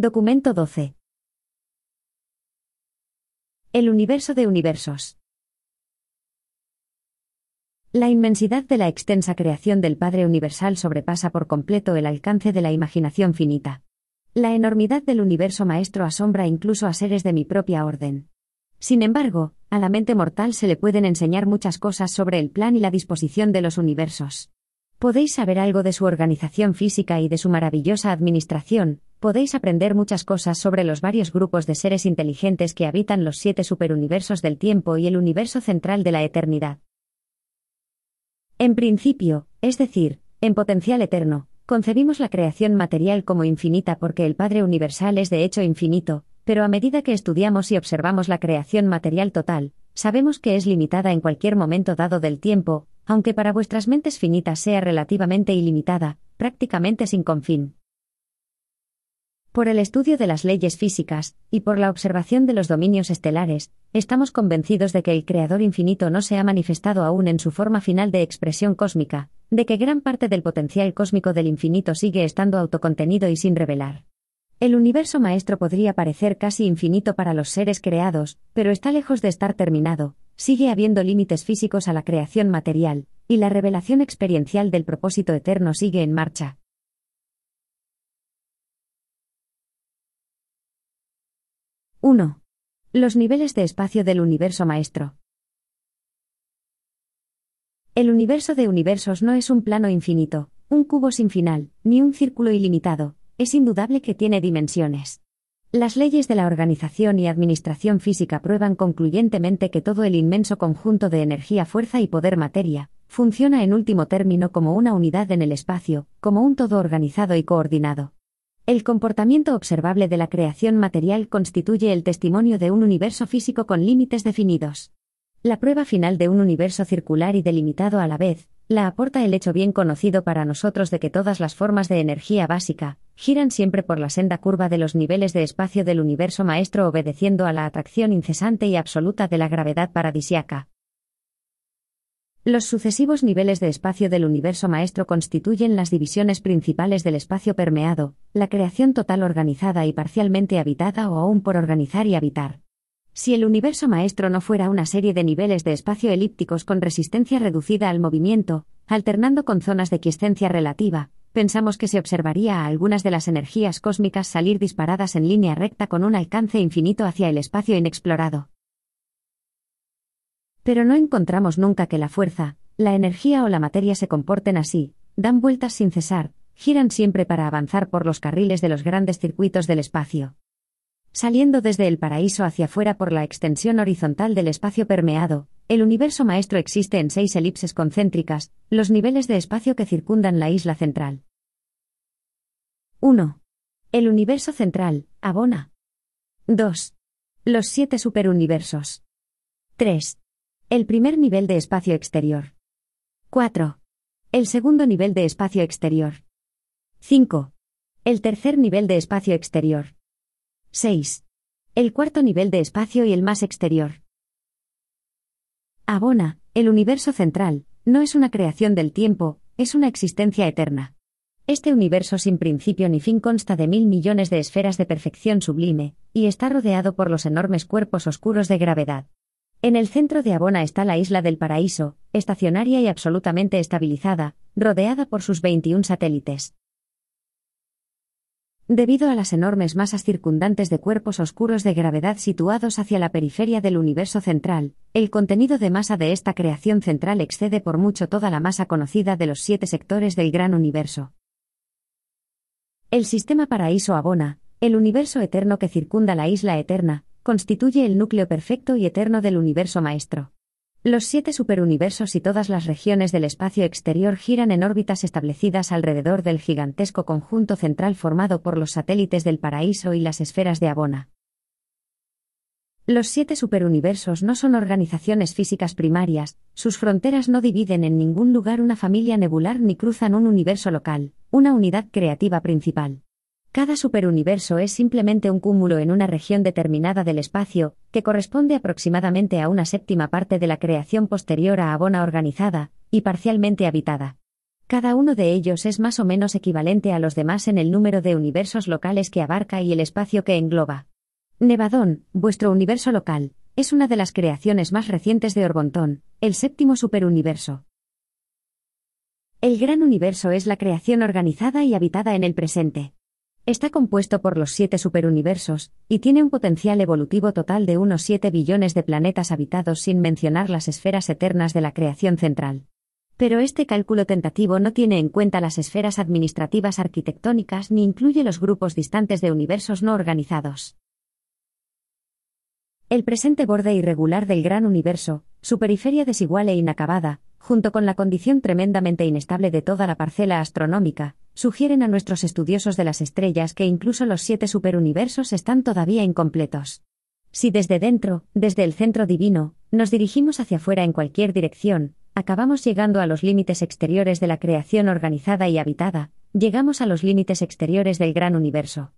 Documento 12. El universo de universos. La inmensidad de la extensa creación del Padre Universal sobrepasa por completo el alcance de la imaginación finita. La enormidad del universo maestro asombra incluso a seres de mi propia orden. Sin embargo, a la mente mortal se le pueden enseñar muchas cosas sobre el plan y la disposición de los universos. Podéis saber algo de su organización física y de su maravillosa administración, podéis aprender muchas cosas sobre los varios grupos de seres inteligentes que habitan los siete superuniversos del tiempo y el universo central de la eternidad. En principio, es decir, en potencial eterno, concebimos la creación material como infinita porque el Padre Universal es de hecho infinito, pero a medida que estudiamos y observamos la creación material total, sabemos que es limitada en cualquier momento dado del tiempo, aunque para vuestras mentes finitas sea relativamente ilimitada, prácticamente sin confín. Por el estudio de las leyes físicas, y por la observación de los dominios estelares, estamos convencidos de que el Creador infinito no se ha manifestado aún en su forma final de expresión cósmica, de que gran parte del potencial cósmico del infinito sigue estando autocontenido y sin revelar. El universo maestro podría parecer casi infinito para los seres creados, pero está lejos de estar terminado, sigue habiendo límites físicos a la creación material, y la revelación experiencial del propósito eterno sigue en marcha. ¡1! Los niveles de espacio del universo maestro. El universo de universos no es un plano infinito, un cubo sin final, ni un círculo ilimitado, es indudable que tiene dimensiones. Las leyes de la organización y administración física prueban concluyentemente que todo el inmenso conjunto de energía, fuerza y poder materia, funciona en último término como una unidad en el espacio, como un todo organizado y coordinado. El comportamiento observable de la creación material constituye el testimonio de un universo físico con límites definidos. La prueba final de un universo circular y delimitado a la vez, la aporta el hecho bien conocido para nosotros de que todas las formas de energía básica giran siempre por la senda curva de los niveles de espacio del universo maestro obedeciendo a la atracción incesante y absoluta de la gravedad paradisiaca. Los sucesivos niveles de espacio del universo maestro constituyen las divisiones principales del espacio permeado, la creación total organizada y parcialmente habitada o aún por organizar y habitar. Si el universo maestro no fuera una serie de niveles de espacio elípticos con resistencia reducida al movimiento, alternando con zonas de quiescencia relativa, pensamos que se observaría a algunas de las energías cósmicas salir disparadas en línea recta con un alcance infinito hacia el espacio inexplorado. Pero no encontramos nunca que la fuerza, la energía o la materia se comporten así, dan vueltas sin cesar, giran siempre para avanzar por los carriles de los grandes circuitos del espacio saliendo desde el paraíso hacia afuera por la extensión horizontal del espacio permeado, el universo maestro existe en seis elipses concéntricas, los niveles de espacio que circundan la isla central. 1. El universo central, Abona. 2. Los siete superuniversos. 3. El primer nivel de espacio exterior. 4. El segundo nivel de espacio exterior. 5. El tercer nivel de espacio exterior. 6. El cuarto nivel de espacio y el más exterior. Abona, el universo central, no es una creación del tiempo, es una existencia eterna. Este universo sin principio ni fin consta de mil millones de esferas de perfección sublime, y está rodeado por los enormes cuerpos oscuros de gravedad. En el centro de Abona está la isla del paraíso, estacionaria y absolutamente estabilizada, rodeada por sus 21 satélites. Debido a las enormes masas circundantes de cuerpos oscuros de gravedad situados hacia la periferia del universo central, el contenido de masa de esta creación central excede por mucho toda la masa conocida de los siete sectores del gran universo. El sistema paraíso abona, el universo eterno que circunda la isla eterna, constituye el núcleo perfecto y eterno del universo maestro. Los siete superuniversos y todas las regiones del espacio exterior giran en órbitas establecidas alrededor del gigantesco conjunto central formado por los satélites del paraíso y las esferas de Abona. Los siete superuniversos no son organizaciones físicas primarias, sus fronteras no dividen en ningún lugar una familia nebular ni cruzan un universo local, una unidad creativa principal. Cada superuniverso es simplemente un cúmulo en una región determinada del espacio, que corresponde aproximadamente a una séptima parte de la creación posterior a Abona organizada, y parcialmente habitada. Cada uno de ellos es más o menos equivalente a los demás en el número de universos locales que abarca y el espacio que engloba. Nevadón, vuestro universo local, es una de las creaciones más recientes de Orbontón, el séptimo superuniverso. El gran universo es la creación organizada y habitada en el presente. Está compuesto por los siete superuniversos, y tiene un potencial evolutivo total de unos 7 billones de planetas habitados sin mencionar las esferas eternas de la creación central. Pero este cálculo tentativo no tiene en cuenta las esferas administrativas arquitectónicas ni incluye los grupos distantes de universos no organizados. El presente borde irregular del gran universo, su periferia desigual e inacabada, junto con la condición tremendamente inestable de toda la parcela astronómica, sugieren a nuestros estudiosos de las estrellas que incluso los siete superuniversos están todavía incompletos. Si desde dentro, desde el centro divino, nos dirigimos hacia afuera en cualquier dirección, acabamos llegando a los límites exteriores de la creación organizada y habitada, llegamos a los límites exteriores del gran universo.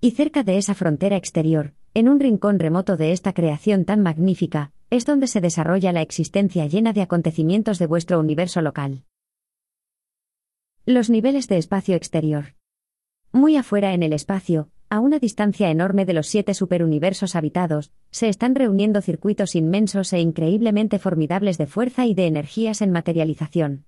Y cerca de esa frontera exterior, en un rincón remoto de esta creación tan magnífica, es donde se desarrolla la existencia llena de acontecimientos de vuestro universo local. Los niveles de espacio exterior. Muy afuera en el espacio, a una distancia enorme de los siete superuniversos habitados, se están reuniendo circuitos inmensos e increíblemente formidables de fuerza y de energías en materialización.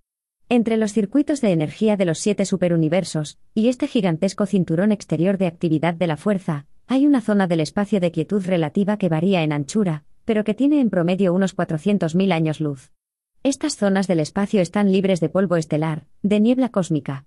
Entre los circuitos de energía de los siete superuniversos, y este gigantesco cinturón exterior de actividad de la fuerza, hay una zona del espacio de quietud relativa que varía en anchura, pero que tiene en promedio unos 400.000 años luz. Estas zonas del espacio están libres de polvo estelar, de niebla cósmica,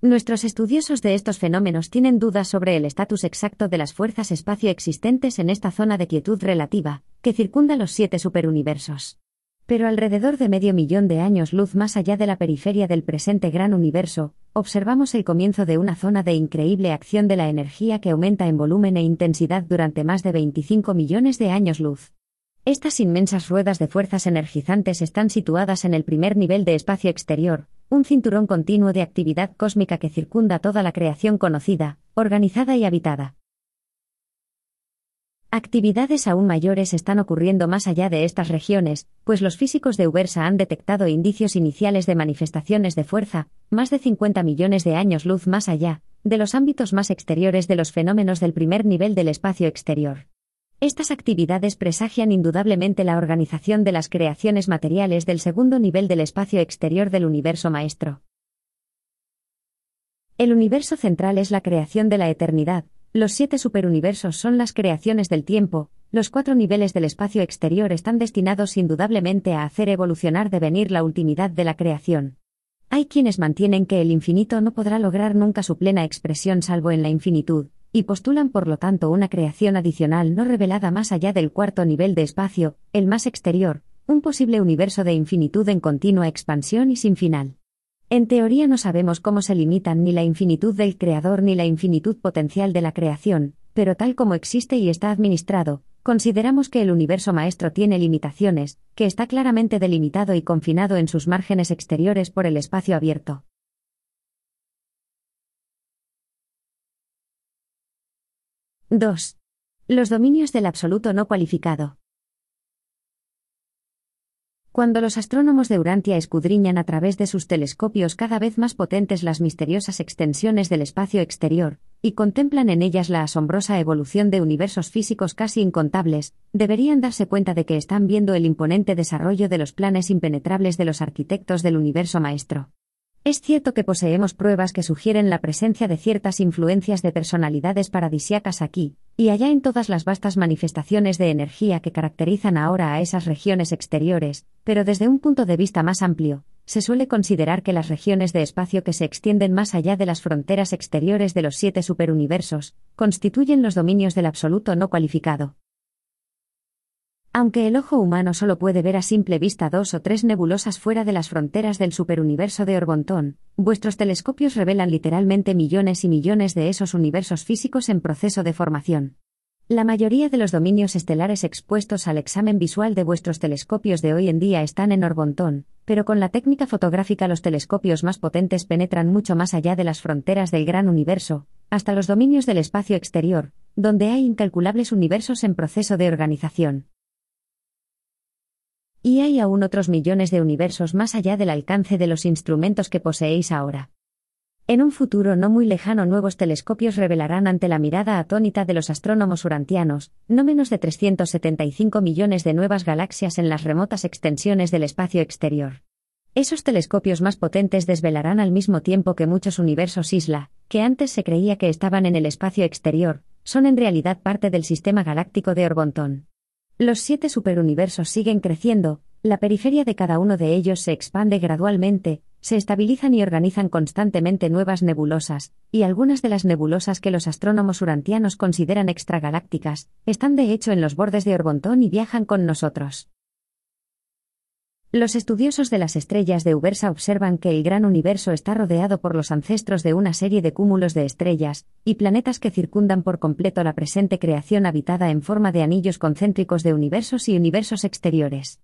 Nuestros estudiosos de estos fenómenos tienen dudas sobre el estatus exacto de las fuerzas espacio existentes en esta zona de quietud relativa, que circunda los siete superuniversos. Pero alrededor de medio millón de años luz más allá de la periferia del presente gran universo, observamos el comienzo de una zona de increíble acción de la energía que aumenta en volumen e intensidad durante más de 25 millones de años luz. Estas inmensas ruedas de fuerzas energizantes están situadas en el primer nivel de espacio exterior, un cinturón continuo de actividad cósmica que circunda toda la creación conocida, organizada y habitada. Actividades aún mayores están ocurriendo más allá de estas regiones, pues los físicos de Ubersa han detectado indicios iniciales de manifestaciones de fuerza, más de 50 millones de años luz más allá, de los ámbitos más exteriores de los fenómenos del primer nivel del espacio exterior. Estas actividades presagian indudablemente la organización de las creaciones materiales del segundo nivel del espacio exterior del universo maestro. El universo central es la creación de la eternidad, los siete superuniversos son las creaciones del tiempo, los cuatro niveles del espacio exterior están destinados indudablemente a hacer evolucionar devenir la ultimidad de la creación. Hay quienes mantienen que el infinito no podrá lograr nunca su plena expresión salvo en la infinitud, y postulan por lo tanto una creación adicional no revelada más allá del cuarto nivel de espacio, el más exterior, un posible universo de infinitud en continua expansión y sin final. En teoría no sabemos cómo se limitan ni la infinitud del creador ni la infinitud potencial de la creación, pero tal como existe y está administrado, consideramos que el universo maestro tiene limitaciones, que está claramente delimitado y confinado en sus márgenes exteriores por el espacio abierto. 2. Los dominios del absoluto no cualificado. Cuando los astrónomos de Urantia escudriñan a través de sus telescopios cada vez más potentes las misteriosas extensiones del espacio exterior, y contemplan en ellas la asombrosa evolución de universos físicos casi incontables, deberían darse cuenta de que están viendo el imponente desarrollo de los planes impenetrables de los arquitectos del universo maestro. Es cierto que poseemos pruebas que sugieren la presencia de ciertas influencias de personalidades paradisiacas aquí, y allá en todas las vastas manifestaciones de energía que caracterizan ahora a esas regiones exteriores, pero desde un punto de vista más amplio, se suele considerar que las regiones de espacio que se extienden más allá de las fronteras exteriores de los siete superuniversos, constituyen los dominios del absoluto no cualificado. Aunque el ojo humano solo puede ver a simple vista dos o tres nebulosas fuera de las fronteras del superuniverso de Orbontón, vuestros telescopios revelan literalmente millones y millones de esos universos físicos en proceso de formación. La mayoría de los dominios estelares expuestos al examen visual de vuestros telescopios de hoy en día están en Orbontón, pero con la técnica fotográfica los telescopios más potentes penetran mucho más allá de las fronteras del gran universo, hasta los dominios del espacio exterior, donde hay incalculables universos en proceso de organización. Y hay aún otros millones de universos más allá del alcance de los instrumentos que poseéis ahora. En un futuro no muy lejano nuevos telescopios revelarán ante la mirada atónita de los astrónomos urantianos, no menos de 375 millones de nuevas galaxias en las remotas extensiones del espacio exterior. Esos telescopios más potentes desvelarán al mismo tiempo que muchos universos isla, que antes se creía que estaban en el espacio exterior, son en realidad parte del sistema galáctico de Orbontón. Los siete superuniversos siguen creciendo, la periferia de cada uno de ellos se expande gradualmente, se estabilizan y organizan constantemente nuevas nebulosas, y algunas de las nebulosas que los astrónomos urantianos consideran extragalácticas, están de hecho en los bordes de Orbontón y viajan con nosotros. Los estudiosos de las estrellas de Ubersa observan que el gran universo está rodeado por los ancestros de una serie de cúmulos de estrellas y planetas que circundan por completo la presente creación habitada en forma de anillos concéntricos de universos y universos exteriores.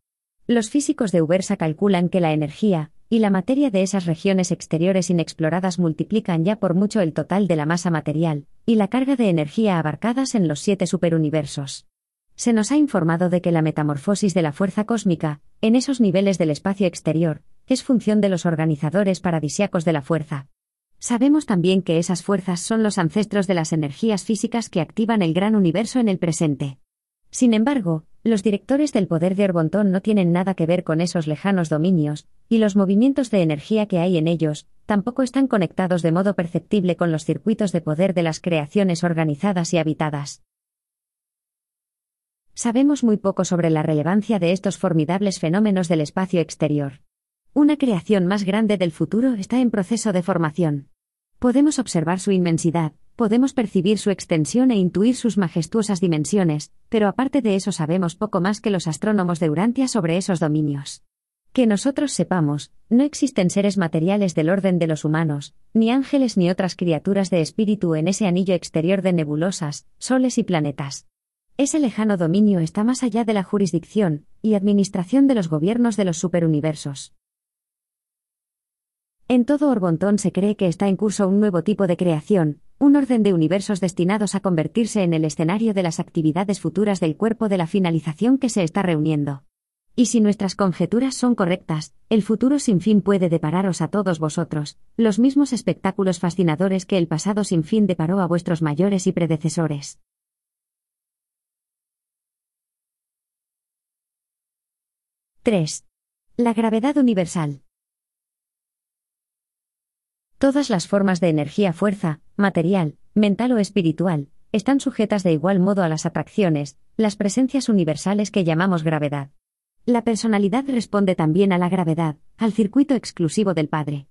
Los físicos de Ubersa calculan que la energía y la materia de esas regiones exteriores inexploradas multiplican ya por mucho el total de la masa material y la carga de energía abarcadas en los siete superuniversos. Se nos ha informado de que la metamorfosis de la fuerza cósmica, en esos niveles del espacio exterior, es función de los organizadores paradisiacos de la fuerza. Sabemos también que esas fuerzas son los ancestros de las energías físicas que activan el gran universo en el presente. Sin embargo, los directores del poder de Orbontón no tienen nada que ver con esos lejanos dominios, y los movimientos de energía que hay en ellos, tampoco están conectados de modo perceptible con los circuitos de poder de las creaciones organizadas y habitadas. Sabemos muy poco sobre la relevancia de estos formidables fenómenos del espacio exterior. Una creación más grande del futuro está en proceso de formación. Podemos observar su inmensidad, podemos percibir su extensión e intuir sus majestuosas dimensiones, pero aparte de eso sabemos poco más que los astrónomos de Urantia sobre esos dominios. Que nosotros sepamos, no existen seres materiales del orden de los humanos, ni ángeles ni otras criaturas de espíritu en ese anillo exterior de nebulosas, soles y planetas. Ese lejano dominio está más allá de la jurisdicción y administración de los gobiernos de los superuniversos. En todo Orbontón se cree que está en curso un nuevo tipo de creación, un orden de universos destinados a convertirse en el escenario de las actividades futuras del cuerpo de la finalización que se está reuniendo. Y si nuestras conjeturas son correctas, el futuro sin fin puede depararos a todos vosotros, los mismos espectáculos fascinadores que el pasado sin fin deparó a vuestros mayores y predecesores. 3. La gravedad universal. Todas las formas de energía fuerza, material, mental o espiritual, están sujetas de igual modo a las atracciones, las presencias universales que llamamos gravedad. La personalidad responde también a la gravedad, al circuito exclusivo del Padre.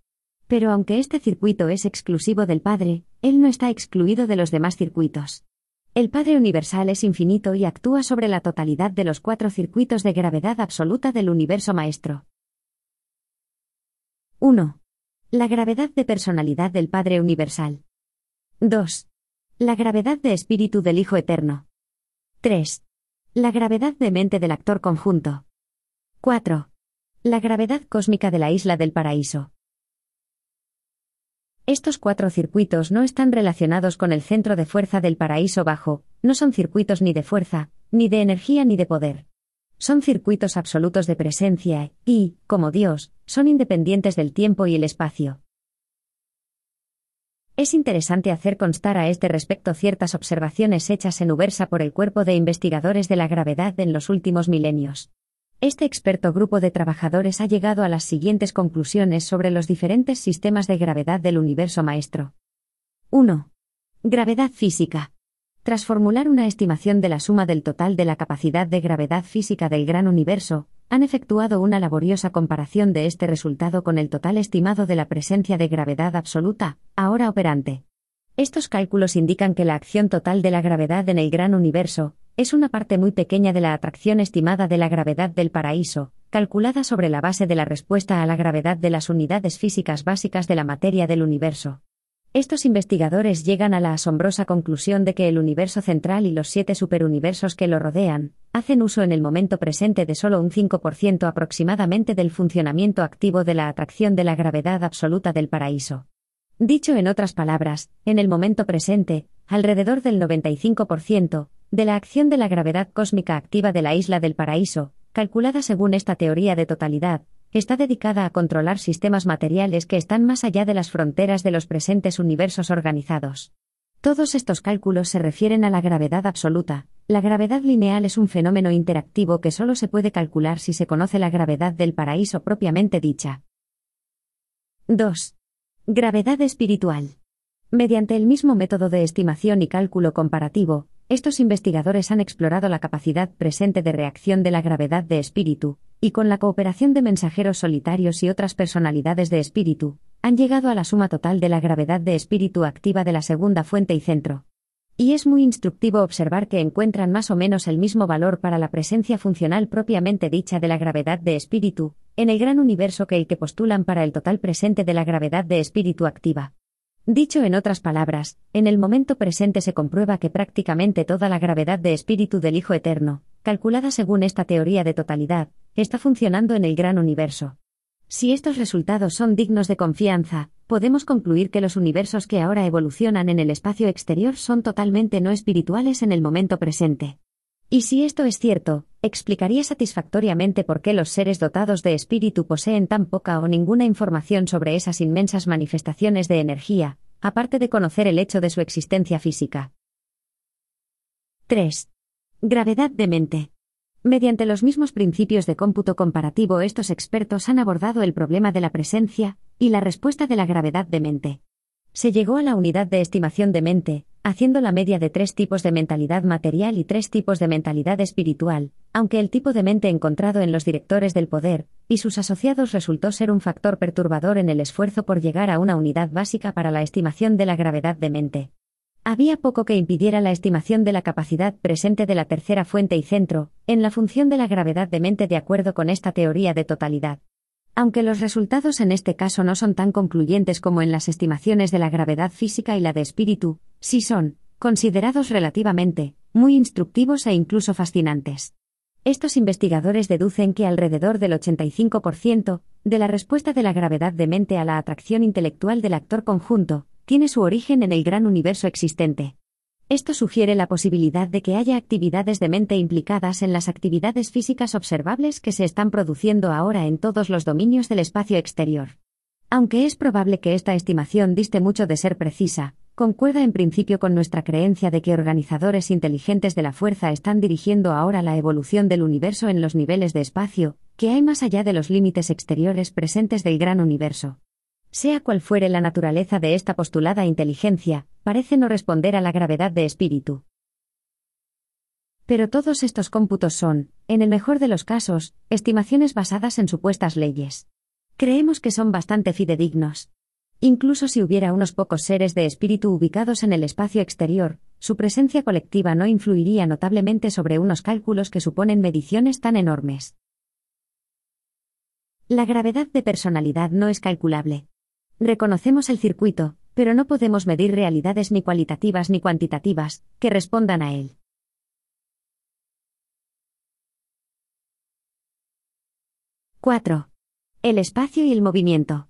Pero aunque este circuito es exclusivo del Padre, Él no está excluido de los demás circuitos. El Padre Universal es infinito y actúa sobre la totalidad de los cuatro circuitos de gravedad absoluta del universo maestro. 1. La gravedad de personalidad del Padre Universal. 2. La gravedad de espíritu del Hijo Eterno. 3. La gravedad de mente del actor conjunto. 4. La gravedad cósmica de la isla del paraíso. Estos cuatro circuitos no están relacionados con el centro de fuerza del paraíso bajo, no son circuitos ni de fuerza, ni de energía ni de poder. Son circuitos absolutos de presencia y, como Dios, son independientes del tiempo y el espacio. Es interesante hacer constar a este respecto ciertas observaciones hechas en Ubersa por el cuerpo de investigadores de la gravedad en los últimos milenios. Este experto grupo de trabajadores ha llegado a las siguientes conclusiones sobre los diferentes sistemas de gravedad del universo maestro. 1. Gravedad física. Tras formular una estimación de la suma del total de la capacidad de gravedad física del gran universo, han efectuado una laboriosa comparación de este resultado con el total estimado de la presencia de gravedad absoluta, ahora operante. Estos cálculos indican que la acción total de la gravedad en el gran universo, es una parte muy pequeña de la atracción estimada de la gravedad del paraíso, calculada sobre la base de la respuesta a la gravedad de las unidades físicas básicas de la materia del universo. Estos investigadores llegan a la asombrosa conclusión de que el universo central y los siete superuniversos que lo rodean, hacen uso en el momento presente de solo un 5% aproximadamente del funcionamiento activo de la atracción de la gravedad absoluta del paraíso. Dicho en otras palabras, en el momento presente, alrededor del 95%, de la acción de la gravedad cósmica activa de la isla del paraíso, calculada según esta teoría de totalidad, está dedicada a controlar sistemas materiales que están más allá de las fronteras de los presentes universos organizados. Todos estos cálculos se refieren a la gravedad absoluta. La gravedad lineal es un fenómeno interactivo que solo se puede calcular si se conoce la gravedad del paraíso propiamente dicha. 2. Gravedad espiritual. Mediante el mismo método de estimación y cálculo comparativo, estos investigadores han explorado la capacidad presente de reacción de la gravedad de espíritu, y con la cooperación de mensajeros solitarios y otras personalidades de espíritu, han llegado a la suma total de la gravedad de espíritu activa de la segunda fuente y centro. Y es muy instructivo observar que encuentran más o menos el mismo valor para la presencia funcional propiamente dicha de la gravedad de espíritu, en el gran universo que el que postulan para el total presente de la gravedad de espíritu activa. Dicho en otras palabras, en el momento presente se comprueba que prácticamente toda la gravedad de espíritu del Hijo Eterno, calculada según esta teoría de totalidad, está funcionando en el gran universo. Si estos resultados son dignos de confianza, podemos concluir que los universos que ahora evolucionan en el espacio exterior son totalmente no espirituales en el momento presente. Y si esto es cierto, explicaría satisfactoriamente por qué los seres dotados de espíritu poseen tan poca o ninguna información sobre esas inmensas manifestaciones de energía, aparte de conocer el hecho de su existencia física. 3. Gravedad de mente. Mediante los mismos principios de cómputo comparativo, estos expertos han abordado el problema de la presencia y la respuesta de la gravedad de mente. Se llegó a la unidad de estimación de mente, haciendo la media de tres tipos de mentalidad material y tres tipos de mentalidad espiritual, aunque el tipo de mente encontrado en los directores del poder y sus asociados resultó ser un factor perturbador en el esfuerzo por llegar a una unidad básica para la estimación de la gravedad de mente. Había poco que impidiera la estimación de la capacidad presente de la tercera fuente y centro, en la función de la gravedad de mente de acuerdo con esta teoría de totalidad. Aunque los resultados en este caso no son tan concluyentes como en las estimaciones de la gravedad física y la de espíritu, sí son, considerados relativamente, muy instructivos e incluso fascinantes. Estos investigadores deducen que alrededor del 85% de la respuesta de la gravedad de mente a la atracción intelectual del actor conjunto tiene su origen en el gran universo existente. Esto sugiere la posibilidad de que haya actividades de mente implicadas en las actividades físicas observables que se están produciendo ahora en todos los dominios del espacio exterior. Aunque es probable que esta estimación diste mucho de ser precisa, concuerda en principio con nuestra creencia de que organizadores inteligentes de la fuerza están dirigiendo ahora la evolución del universo en los niveles de espacio, que hay más allá de los límites exteriores presentes del gran universo. Sea cual fuere la naturaleza de esta postulada inteligencia, parece no responder a la gravedad de espíritu. Pero todos estos cómputos son, en el mejor de los casos, estimaciones basadas en supuestas leyes. Creemos que son bastante fidedignos. Incluso si hubiera unos pocos seres de espíritu ubicados en el espacio exterior, su presencia colectiva no influiría notablemente sobre unos cálculos que suponen mediciones tan enormes. La gravedad de personalidad no es calculable. Reconocemos el circuito, pero no podemos medir realidades ni cualitativas ni cuantitativas, que respondan a él. ¡4! El espacio y el movimiento.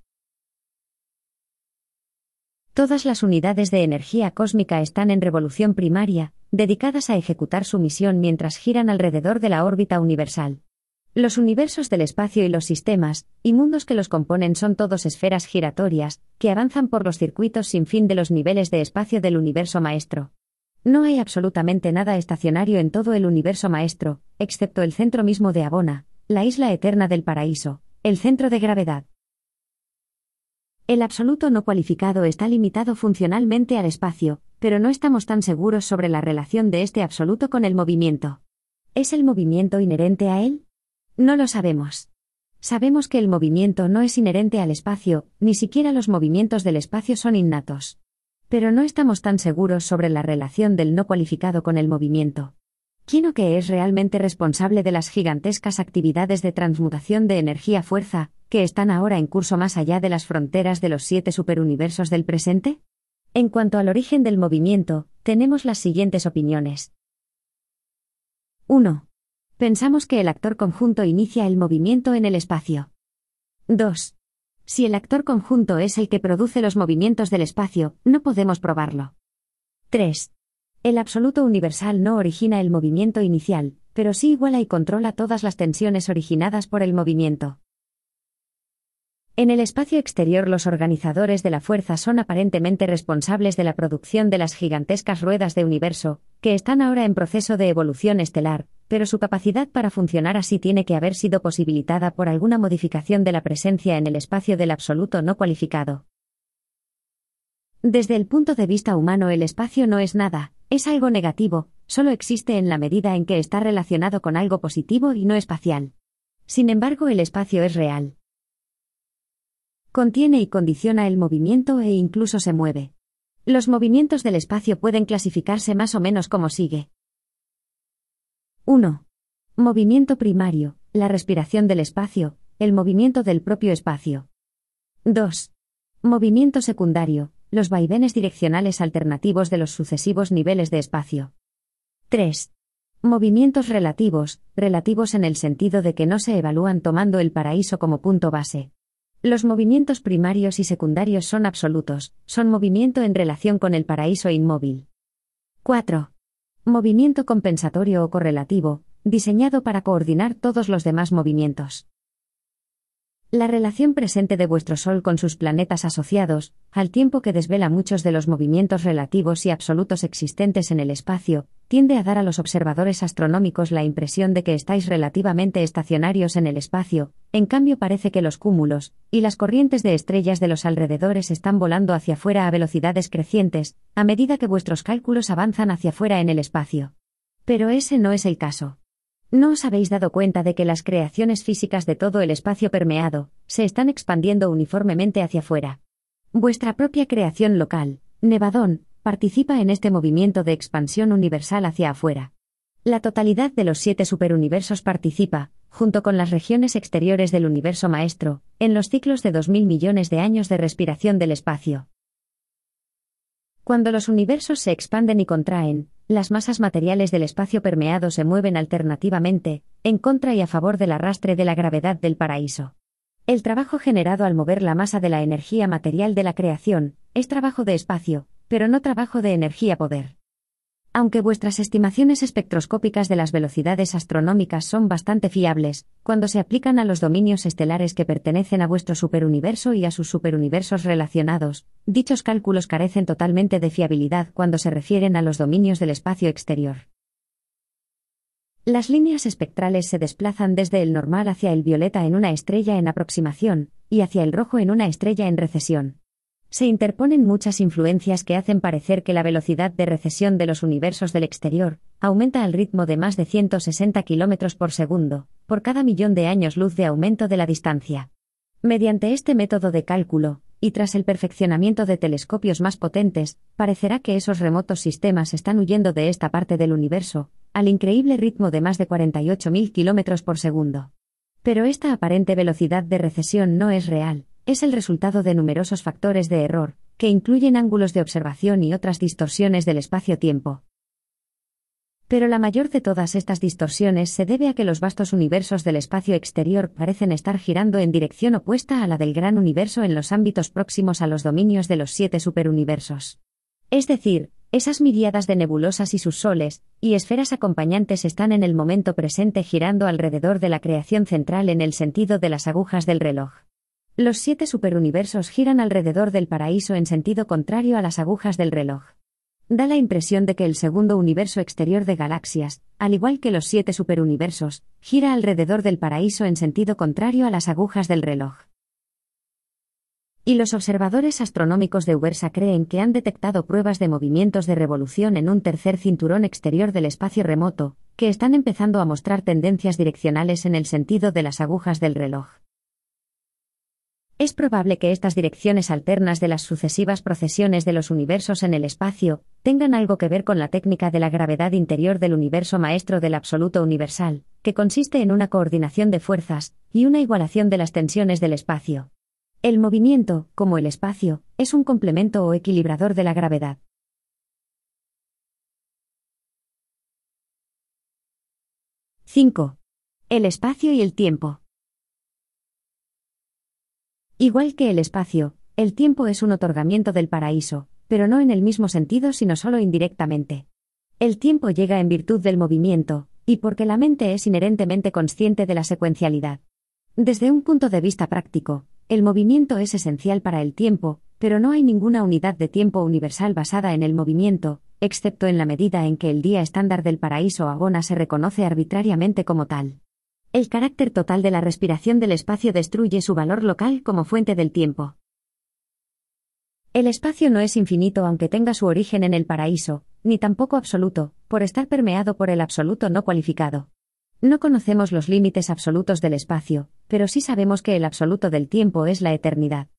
Todas las unidades de energía cósmica están en revolución primaria, dedicadas a ejecutar su misión mientras giran alrededor de la órbita universal. Los universos del espacio y los sistemas y mundos que los componen son todos esferas giratorias, que avanzan por los circuitos sin fin de los niveles de espacio del universo maestro. No hay absolutamente nada estacionario en todo el universo maestro, excepto el centro mismo de Abona, la isla eterna del paraíso, el centro de gravedad. El absoluto no cualificado está limitado funcionalmente al espacio, pero no estamos tan seguros sobre la relación de este absoluto con el movimiento. ¿Es el movimiento inherente a él? No lo sabemos. Sabemos que el movimiento no es inherente al espacio, ni siquiera los movimientos del espacio son innatos. Pero no estamos tan seguros sobre la relación del no cualificado con el movimiento. ¿Quién o qué es realmente responsable de las gigantescas actividades de transmutación de energía-fuerza, que están ahora en curso más allá de las fronteras de los siete superuniversos del presente? En cuanto al origen del movimiento, tenemos las siguientes opiniones. 1. Pensamos que el actor conjunto inicia el movimiento en el espacio. 2. Si el actor conjunto es el que produce los movimientos del espacio, no podemos probarlo. 3. El absoluto universal no origina el movimiento inicial, pero sí iguala y controla todas las tensiones originadas por el movimiento. En el espacio exterior los organizadores de la fuerza son aparentemente responsables de la producción de las gigantescas ruedas de universo, que están ahora en proceso de evolución estelar, pero su capacidad para funcionar así tiene que haber sido posibilitada por alguna modificación de la presencia en el espacio del absoluto no cualificado. Desde el punto de vista humano el espacio no es nada, es algo negativo, solo existe en la medida en que está relacionado con algo positivo y no espacial. Sin embargo el espacio es real contiene y condiciona el movimiento e incluso se mueve. Los movimientos del espacio pueden clasificarse más o menos como sigue. 1. Movimiento primario, la respiración del espacio, el movimiento del propio espacio. 2. Movimiento secundario, los vaivenes direccionales alternativos de los sucesivos niveles de espacio. 3. Movimientos relativos, relativos en el sentido de que no se evalúan tomando el paraíso como punto base. Los movimientos primarios y secundarios son absolutos, son movimiento en relación con el paraíso inmóvil. 4. Movimiento compensatorio o correlativo, diseñado para coordinar todos los demás movimientos. La relación presente de vuestro Sol con sus planetas asociados, al tiempo que desvela muchos de los movimientos relativos y absolutos existentes en el espacio, tiende a dar a los observadores astronómicos la impresión de que estáis relativamente estacionarios en el espacio, en cambio parece que los cúmulos, y las corrientes de estrellas de los alrededores están volando hacia afuera a velocidades crecientes, a medida que vuestros cálculos avanzan hacia afuera en el espacio. Pero ese no es el caso. ¿No os habéis dado cuenta de que las creaciones físicas de todo el espacio permeado se están expandiendo uniformemente hacia afuera? Vuestra propia creación local, Nevadón, participa en este movimiento de expansión universal hacia afuera. La totalidad de los siete superuniversos participa, junto con las regiones exteriores del universo maestro, en los ciclos de 2.000 millones de años de respiración del espacio. Cuando los universos se expanden y contraen, las masas materiales del espacio permeado se mueven alternativamente, en contra y a favor del arrastre de la gravedad del paraíso. El trabajo generado al mover la masa de la energía material de la creación, es trabajo de espacio, pero no trabajo de energía-poder. Aunque vuestras estimaciones espectroscópicas de las velocidades astronómicas son bastante fiables, cuando se aplican a los dominios estelares que pertenecen a vuestro superuniverso y a sus superuniversos relacionados, dichos cálculos carecen totalmente de fiabilidad cuando se refieren a los dominios del espacio exterior. Las líneas espectrales se desplazan desde el normal hacia el violeta en una estrella en aproximación, y hacia el rojo en una estrella en recesión se interponen muchas influencias que hacen parecer que la velocidad de recesión de los universos del exterior aumenta al ritmo de más de 160 km por segundo, por cada millón de años luz de aumento de la distancia. Mediante este método de cálculo, y tras el perfeccionamiento de telescopios más potentes, parecerá que esos remotos sistemas están huyendo de esta parte del universo, al increíble ritmo de más de 48.000 km por segundo. Pero esta aparente velocidad de recesión no es real, es el resultado de numerosos factores de error, que incluyen ángulos de observación y otras distorsiones del espacio-tiempo. Pero la mayor de todas estas distorsiones se debe a que los vastos universos del espacio exterior parecen estar girando en dirección opuesta a la del gran universo en los ámbitos próximos a los dominios de los siete superuniversos. Es decir, esas miríadas de nebulosas y sus soles, y esferas acompañantes están en el momento presente girando alrededor de la creación central en el sentido de las agujas del reloj. Los siete superuniversos giran alrededor del paraíso en sentido contrario a las agujas del reloj. Da la impresión de que el segundo universo exterior de galaxias, al igual que los siete superuniversos, gira alrededor del paraíso en sentido contrario a las agujas del reloj. Y los observadores astronómicos de Ubersa creen que han detectado pruebas de movimientos de revolución en un tercer cinturón exterior del espacio remoto, que están empezando a mostrar tendencias direccionales en el sentido de las agujas del reloj. Es probable que estas direcciones alternas de las sucesivas procesiones de los universos en el espacio tengan algo que ver con la técnica de la gravedad interior del universo maestro del absoluto universal, que consiste en una coordinación de fuerzas y una igualación de las tensiones del espacio. El movimiento, como el espacio, es un complemento o equilibrador de la gravedad. 5. El espacio y el tiempo. Igual que el espacio, el tiempo es un otorgamiento del paraíso, pero no en el mismo sentido sino solo indirectamente. El tiempo llega en virtud del movimiento, y porque la mente es inherentemente consciente de la secuencialidad. Desde un punto de vista práctico, el movimiento es esencial para el tiempo, pero no hay ninguna unidad de tiempo universal basada en el movimiento, excepto en la medida en que el día estándar del paraíso Agona se reconoce arbitrariamente como tal. El carácter total de la respiración del espacio destruye su valor local como fuente del tiempo. El espacio no es infinito aunque tenga su origen en el paraíso, ni tampoco absoluto, por estar permeado por el absoluto no cualificado. No conocemos los límites absolutos del espacio, pero sí sabemos que el absoluto del tiempo es la eternidad.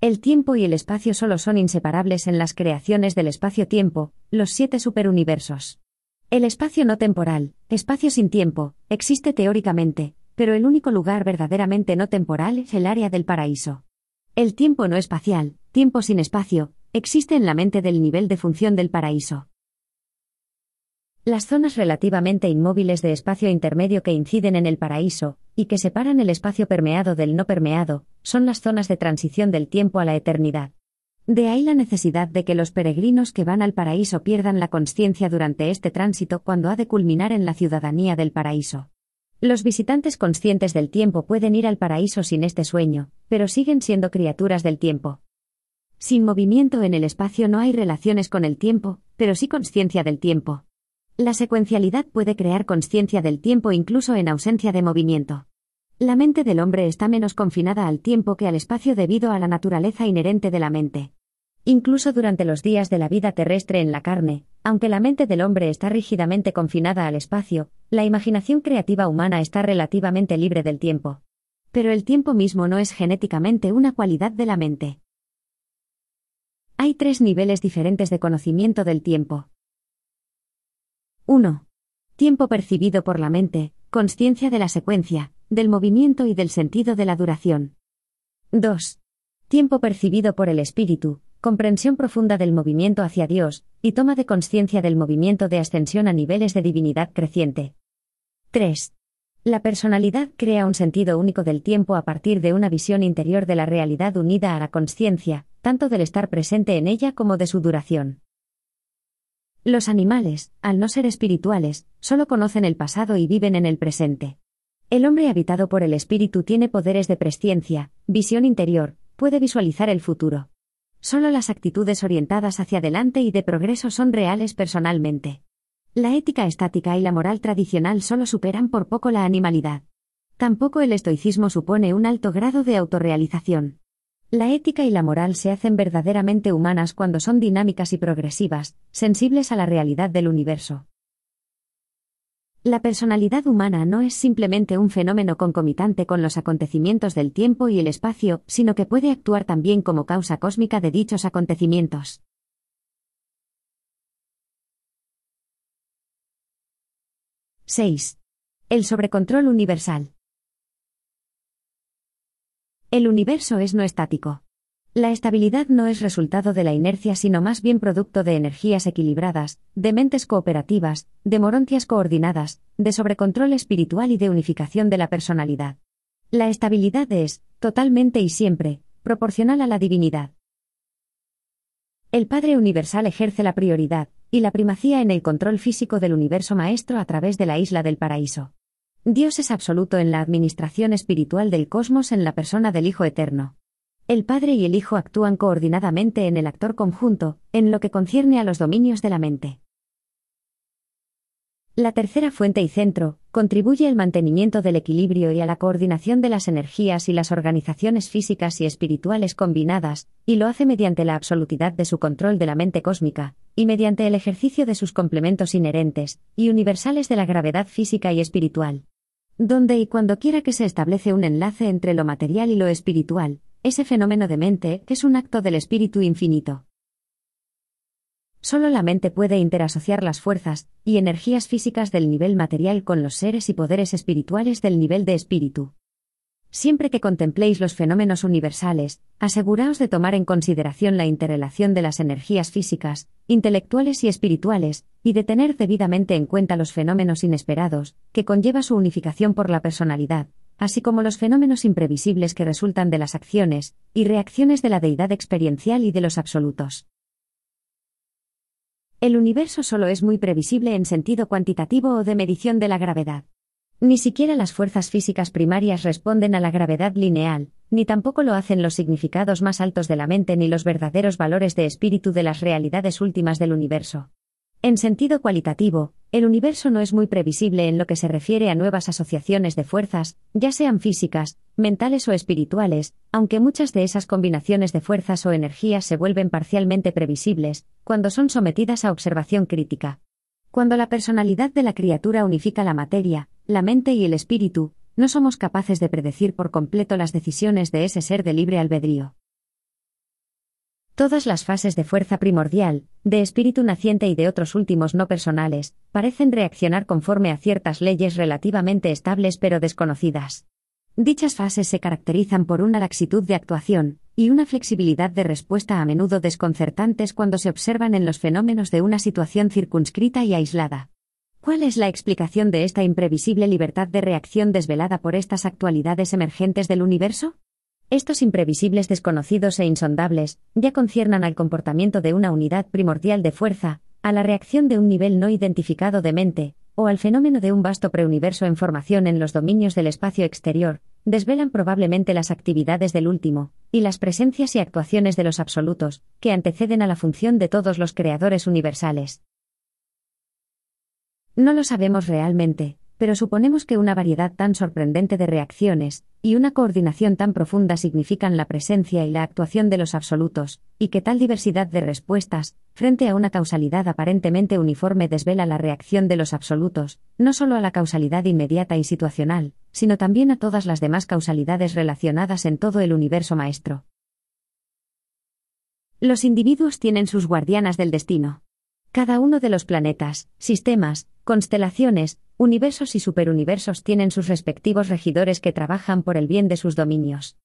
El tiempo y el espacio solo son inseparables en las creaciones del espacio-tiempo, los siete superuniversos. El espacio no temporal, espacio sin tiempo, existe teóricamente, pero el único lugar verdaderamente no temporal es el área del paraíso. El tiempo no espacial, tiempo sin espacio, existe en la mente del nivel de función del paraíso. Las zonas relativamente inmóviles de espacio intermedio que inciden en el paraíso, y que separan el espacio permeado del no permeado, son las zonas de transición del tiempo a la eternidad. De ahí la necesidad de que los peregrinos que van al paraíso pierdan la conciencia durante este tránsito cuando ha de culminar en la ciudadanía del paraíso. Los visitantes conscientes del tiempo pueden ir al paraíso sin este sueño, pero siguen siendo criaturas del tiempo. Sin movimiento en el espacio no hay relaciones con el tiempo, pero sí conciencia del tiempo. La secuencialidad puede crear conciencia del tiempo incluso en ausencia de movimiento. La mente del hombre está menos confinada al tiempo que al espacio debido a la naturaleza inherente de la mente. Incluso durante los días de la vida terrestre en la carne, aunque la mente del hombre está rígidamente confinada al espacio, la imaginación creativa humana está relativamente libre del tiempo. Pero el tiempo mismo no es genéticamente una cualidad de la mente. Hay tres niveles diferentes de conocimiento del tiempo. 1. Tiempo percibido por la mente, conciencia de la secuencia, del movimiento y del sentido de la duración. 2. Tiempo percibido por el espíritu, comprensión profunda del movimiento hacia Dios, y toma de conciencia del movimiento de ascensión a niveles de divinidad creciente. 3. La personalidad crea un sentido único del tiempo a partir de una visión interior de la realidad unida a la conciencia, tanto del estar presente en ella como de su duración. Los animales, al no ser espirituales, solo conocen el pasado y viven en el presente. El hombre habitado por el espíritu tiene poderes de presciencia, visión interior, puede visualizar el futuro. Solo las actitudes orientadas hacia adelante y de progreso son reales personalmente. La ética estática y la moral tradicional solo superan por poco la animalidad. Tampoco el estoicismo supone un alto grado de autorrealización. La ética y la moral se hacen verdaderamente humanas cuando son dinámicas y progresivas, sensibles a la realidad del universo. La personalidad humana no es simplemente un fenómeno concomitante con los acontecimientos del tiempo y el espacio, sino que puede actuar también como causa cósmica de dichos acontecimientos. ¡6! El sobrecontrol universal. El universo es no estático. La estabilidad no es resultado de la inercia sino más bien producto de energías equilibradas, de mentes cooperativas, de moroncias coordinadas, de sobrecontrol espiritual y de unificación de la personalidad. La estabilidad es, totalmente y siempre, proporcional a la divinidad. El Padre Universal ejerce la prioridad, y la primacía en el control físico del universo maestro a través de la isla del paraíso. Dios es absoluto en la administración espiritual del cosmos en la persona del Hijo Eterno. El Padre y el Hijo actúan coordinadamente en el actor conjunto, en lo que concierne a los dominios de la mente. La tercera fuente y centro, contribuye al mantenimiento del equilibrio y a la coordinación de las energías y las organizaciones físicas y espirituales combinadas, y lo hace mediante la absolutidad de su control de la mente cósmica, y mediante el ejercicio de sus complementos inherentes y universales de la gravedad física y espiritual. Donde y cuando quiera que se establece un enlace entre lo material y lo espiritual, ese fenómeno de mente es un acto del espíritu infinito. Solo la mente puede interasociar las fuerzas y energías físicas del nivel material con los seres y poderes espirituales del nivel de espíritu. Siempre que contempléis los fenómenos universales, aseguraos de tomar en consideración la interrelación de las energías físicas, intelectuales y espirituales, y de tener debidamente en cuenta los fenómenos inesperados, que conlleva su unificación por la personalidad, así como los fenómenos imprevisibles que resultan de las acciones y reacciones de la deidad experiencial y de los absolutos. El universo solo es muy previsible en sentido cuantitativo o de medición de la gravedad. Ni siquiera las fuerzas físicas primarias responden a la gravedad lineal, ni tampoco lo hacen los significados más altos de la mente ni los verdaderos valores de espíritu de las realidades últimas del universo. En sentido cualitativo, el universo no es muy previsible en lo que se refiere a nuevas asociaciones de fuerzas, ya sean físicas, mentales o espirituales, aunque muchas de esas combinaciones de fuerzas o energías se vuelven parcialmente previsibles, cuando son sometidas a observación crítica. Cuando la personalidad de la criatura unifica la materia, la mente y el espíritu, no somos capaces de predecir por completo las decisiones de ese ser de libre albedrío. Todas las fases de fuerza primordial, de espíritu naciente y de otros últimos no personales, parecen reaccionar conforme a ciertas leyes relativamente estables pero desconocidas. Dichas fases se caracterizan por una laxitud de actuación, y una flexibilidad de respuesta a menudo desconcertantes cuando se observan en los fenómenos de una situación circunscrita y aislada. ¿Cuál es la explicación de esta imprevisible libertad de reacción desvelada por estas actualidades emergentes del universo? Estos imprevisibles desconocidos e insondables ya conciernan al comportamiento de una unidad primordial de fuerza, a la reacción de un nivel no identificado de mente, o al fenómeno de un vasto preuniverso en formación en los dominios del espacio exterior, desvelan probablemente las actividades del último, y las presencias y actuaciones de los absolutos, que anteceden a la función de todos los creadores universales. No lo sabemos realmente, pero suponemos que una variedad tan sorprendente de reacciones, y una coordinación tan profunda significan la presencia y la actuación de los absolutos, y que tal diversidad de respuestas, frente a una causalidad aparentemente uniforme desvela la reacción de los absolutos, no solo a la causalidad inmediata y situacional, sino también a todas las demás causalidades relacionadas en todo el universo maestro. Los individuos tienen sus guardianas del destino. Cada uno de los planetas, sistemas, constelaciones, universos y superuniversos tienen sus respectivos regidores que trabajan por el bien de sus dominios.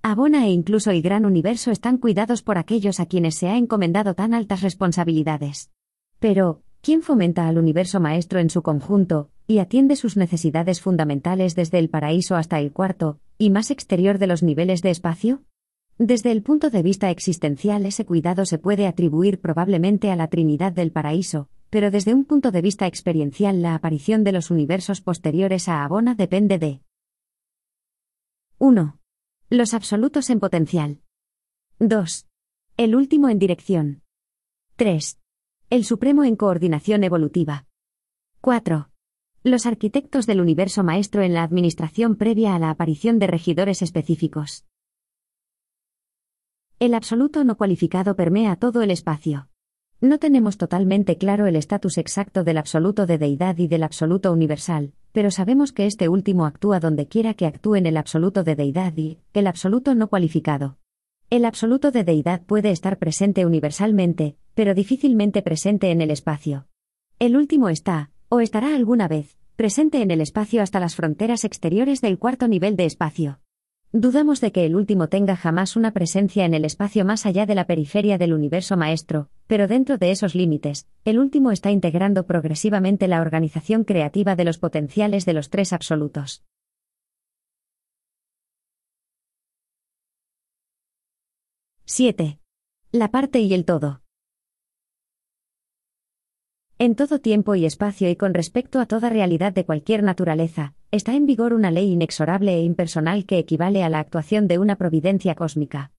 Abona e incluso el gran universo están cuidados por aquellos a quienes se ha encomendado tan altas responsabilidades. Pero, ¿quién fomenta al universo maestro en su conjunto, y atiende sus necesidades fundamentales desde el paraíso hasta el cuarto, y más exterior de los niveles de espacio? Desde el punto de vista existencial ese cuidado se puede atribuir probablemente a la Trinidad del Paraíso, pero desde un punto de vista experiencial la aparición de los universos posteriores a Abona depende de 1. Los absolutos en potencial. 2. El último en dirección. 3. El supremo en coordinación evolutiva. 4. Los arquitectos del universo maestro en la administración previa a la aparición de regidores específicos. El absoluto no cualificado permea todo el espacio. No tenemos totalmente claro el estatus exacto del absoluto de deidad y del absoluto universal, pero sabemos que este último actúa donde quiera que actúe en el absoluto de deidad y, el absoluto no cualificado. El absoluto de deidad puede estar presente universalmente, pero difícilmente presente en el espacio. El último está, o estará alguna vez, presente en el espacio hasta las fronteras exteriores del cuarto nivel de espacio. Dudamos de que el último tenga jamás una presencia en el espacio más allá de la periferia del universo maestro, pero dentro de esos límites, el último está integrando progresivamente la organización creativa de los potenciales de los tres absolutos. ¡7! La parte y el todo. En todo tiempo y espacio y con respecto a toda realidad de cualquier naturaleza, está en vigor una ley inexorable e impersonal que equivale a la actuación de una providencia cósmica.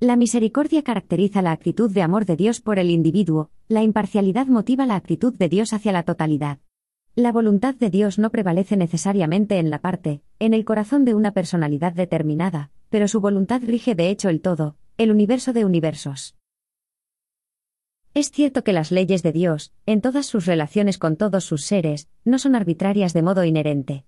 La misericordia caracteriza la actitud de amor de Dios por el individuo, la imparcialidad motiva la actitud de Dios hacia la totalidad. La voluntad de Dios no prevalece necesariamente en la parte, en el corazón de una personalidad determinada, pero su voluntad rige de hecho el todo, el universo de universos. Es cierto que las leyes de Dios, en todas sus relaciones con todos sus seres, no son arbitrarias de modo inherente.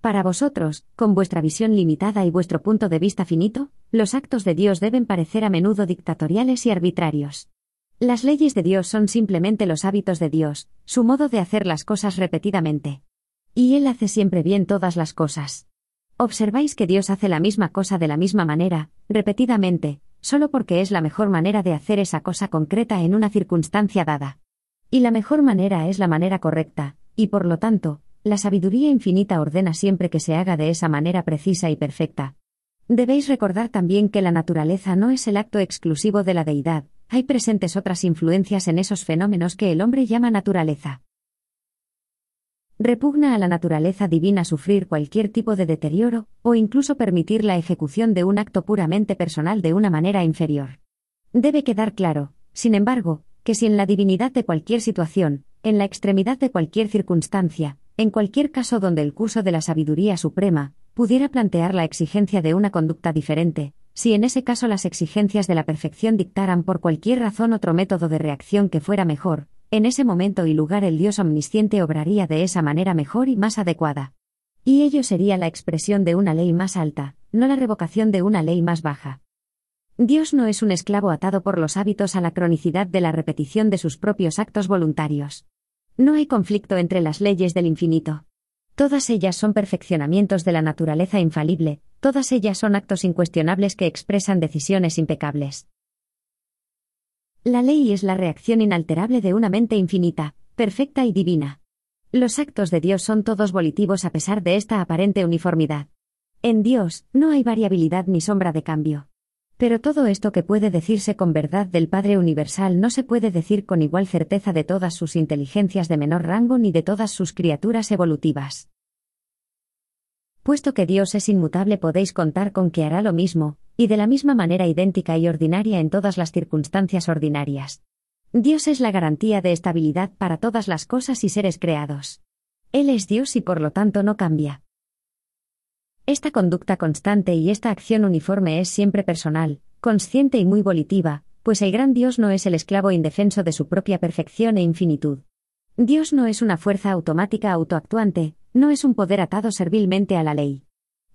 Para vosotros, con vuestra visión limitada y vuestro punto de vista finito, los actos de Dios deben parecer a menudo dictatoriales y arbitrarios. Las leyes de Dios son simplemente los hábitos de Dios, su modo de hacer las cosas repetidamente. Y Él hace siempre bien todas las cosas. Observáis que Dios hace la misma cosa de la misma manera, repetidamente, solo porque es la mejor manera de hacer esa cosa concreta en una circunstancia dada. Y la mejor manera es la manera correcta, y por lo tanto, la sabiduría infinita ordena siempre que se haga de esa manera precisa y perfecta. Debéis recordar también que la naturaleza no es el acto exclusivo de la deidad, hay presentes otras influencias en esos fenómenos que el hombre llama naturaleza. Repugna a la naturaleza divina sufrir cualquier tipo de deterioro, o incluso permitir la ejecución de un acto puramente personal de una manera inferior. Debe quedar claro, sin embargo, que si en la divinidad de cualquier situación, en la extremidad de cualquier circunstancia, en cualquier caso donde el curso de la sabiduría suprema, pudiera plantear la exigencia de una conducta diferente, si en ese caso las exigencias de la perfección dictaran por cualquier razón otro método de reacción que fuera mejor, en ese momento y lugar el Dios omnisciente obraría de esa manera mejor y más adecuada. Y ello sería la expresión de una ley más alta, no la revocación de una ley más baja. Dios no es un esclavo atado por los hábitos a la cronicidad de la repetición de sus propios actos voluntarios. No hay conflicto entre las leyes del infinito. Todas ellas son perfeccionamientos de la naturaleza infalible, todas ellas son actos incuestionables que expresan decisiones impecables. La ley es la reacción inalterable de una mente infinita, perfecta y divina. Los actos de Dios son todos volitivos a pesar de esta aparente uniformidad. En Dios, no hay variabilidad ni sombra de cambio. Pero todo esto que puede decirse con verdad del Padre Universal no se puede decir con igual certeza de todas sus inteligencias de menor rango ni de todas sus criaturas evolutivas. Puesto que Dios es inmutable podéis contar con que hará lo mismo, y de la misma manera idéntica y ordinaria en todas las circunstancias ordinarias. Dios es la garantía de estabilidad para todas las cosas y seres creados. Él es Dios y por lo tanto no cambia. Esta conducta constante y esta acción uniforme es siempre personal, consciente y muy volitiva, pues el gran Dios no es el esclavo indefenso de su propia perfección e infinitud. Dios no es una fuerza automática autoactuante, no es un poder atado servilmente a la ley.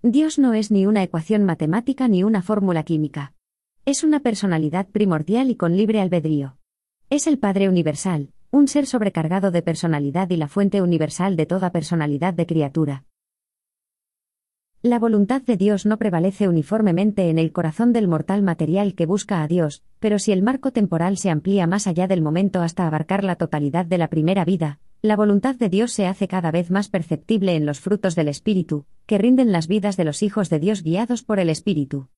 Dios no es ni una ecuación matemática ni una fórmula química. Es una personalidad primordial y con libre albedrío. Es el Padre Universal, un ser sobrecargado de personalidad y la fuente universal de toda personalidad de criatura. La voluntad de Dios no prevalece uniformemente en el corazón del mortal material que busca a Dios, pero si el marco temporal se amplía más allá del momento hasta abarcar la totalidad de la primera vida, la voluntad de Dios se hace cada vez más perceptible en los frutos del Espíritu, que rinden las vidas de los hijos de Dios guiados por el Espíritu.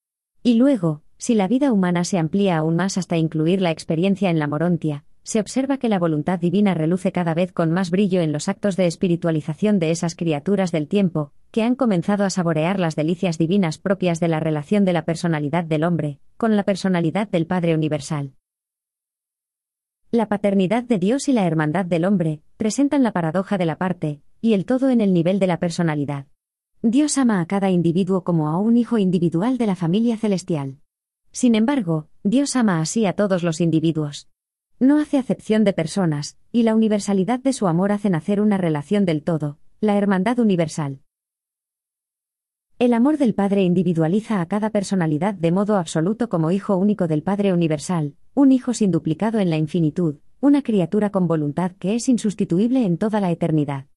Y luego, si la vida humana se amplía aún más hasta incluir la experiencia en la morontia, se observa que la voluntad divina reluce cada vez con más brillo en los actos de espiritualización de esas criaturas del tiempo, que han comenzado a saborear las delicias divinas propias de la relación de la personalidad del hombre, con la personalidad del Padre Universal. La paternidad de Dios y la hermandad del hombre presentan la paradoja de la parte, y el todo en el nivel de la personalidad. Dios ama a cada individuo como a un hijo individual de la familia celestial. Sin embargo, Dios ama así a todos los individuos. No hace acepción de personas, y la universalidad de su amor hace nacer una relación del todo, la hermandad universal. El amor del Padre individualiza a cada personalidad de modo absoluto como hijo único del Padre universal, un hijo sin duplicado en la infinitud, una criatura con voluntad que es insustituible en toda la eternidad.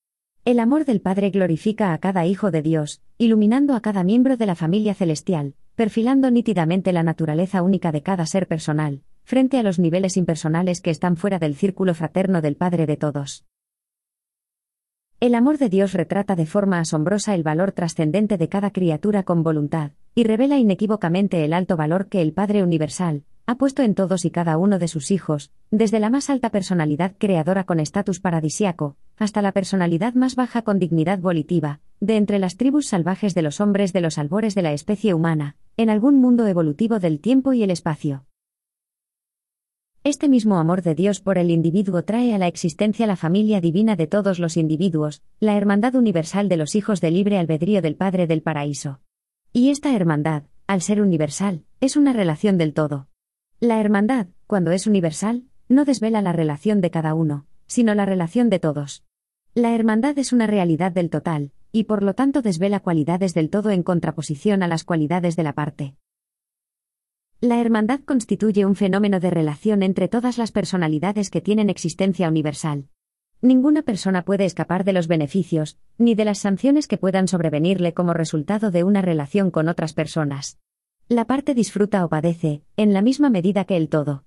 El amor del Padre glorifica a cada hijo de Dios, iluminando a cada miembro de la familia celestial, perfilando nítidamente la naturaleza única de cada ser personal, frente a los niveles impersonales que están fuera del círculo fraterno del Padre de todos. El amor de Dios retrata de forma asombrosa el valor trascendente de cada criatura con voluntad, y revela inequívocamente el alto valor que el Padre Universal ha puesto en todos y cada uno de sus hijos, desde la más alta personalidad creadora con estatus paradisiaco, hasta la personalidad más baja con dignidad volitiva, de entre las tribus salvajes de los hombres de los albores de la especie humana, en algún mundo evolutivo del tiempo y el espacio. Este mismo amor de Dios por el individuo trae a la existencia la familia divina de todos los individuos, la hermandad universal de los hijos del libre albedrío del Padre del Paraíso. Y esta hermandad, al ser universal, es una relación del todo. La hermandad, cuando es universal, no desvela la relación de cada uno, sino la relación de todos. La hermandad es una realidad del total, y por lo tanto desvela cualidades del todo en contraposición a las cualidades de la parte. La hermandad constituye un fenómeno de relación entre todas las personalidades que tienen existencia universal. Ninguna persona puede escapar de los beneficios, ni de las sanciones que puedan sobrevenirle como resultado de una relación con otras personas. La parte disfruta o padece, en la misma medida que el todo.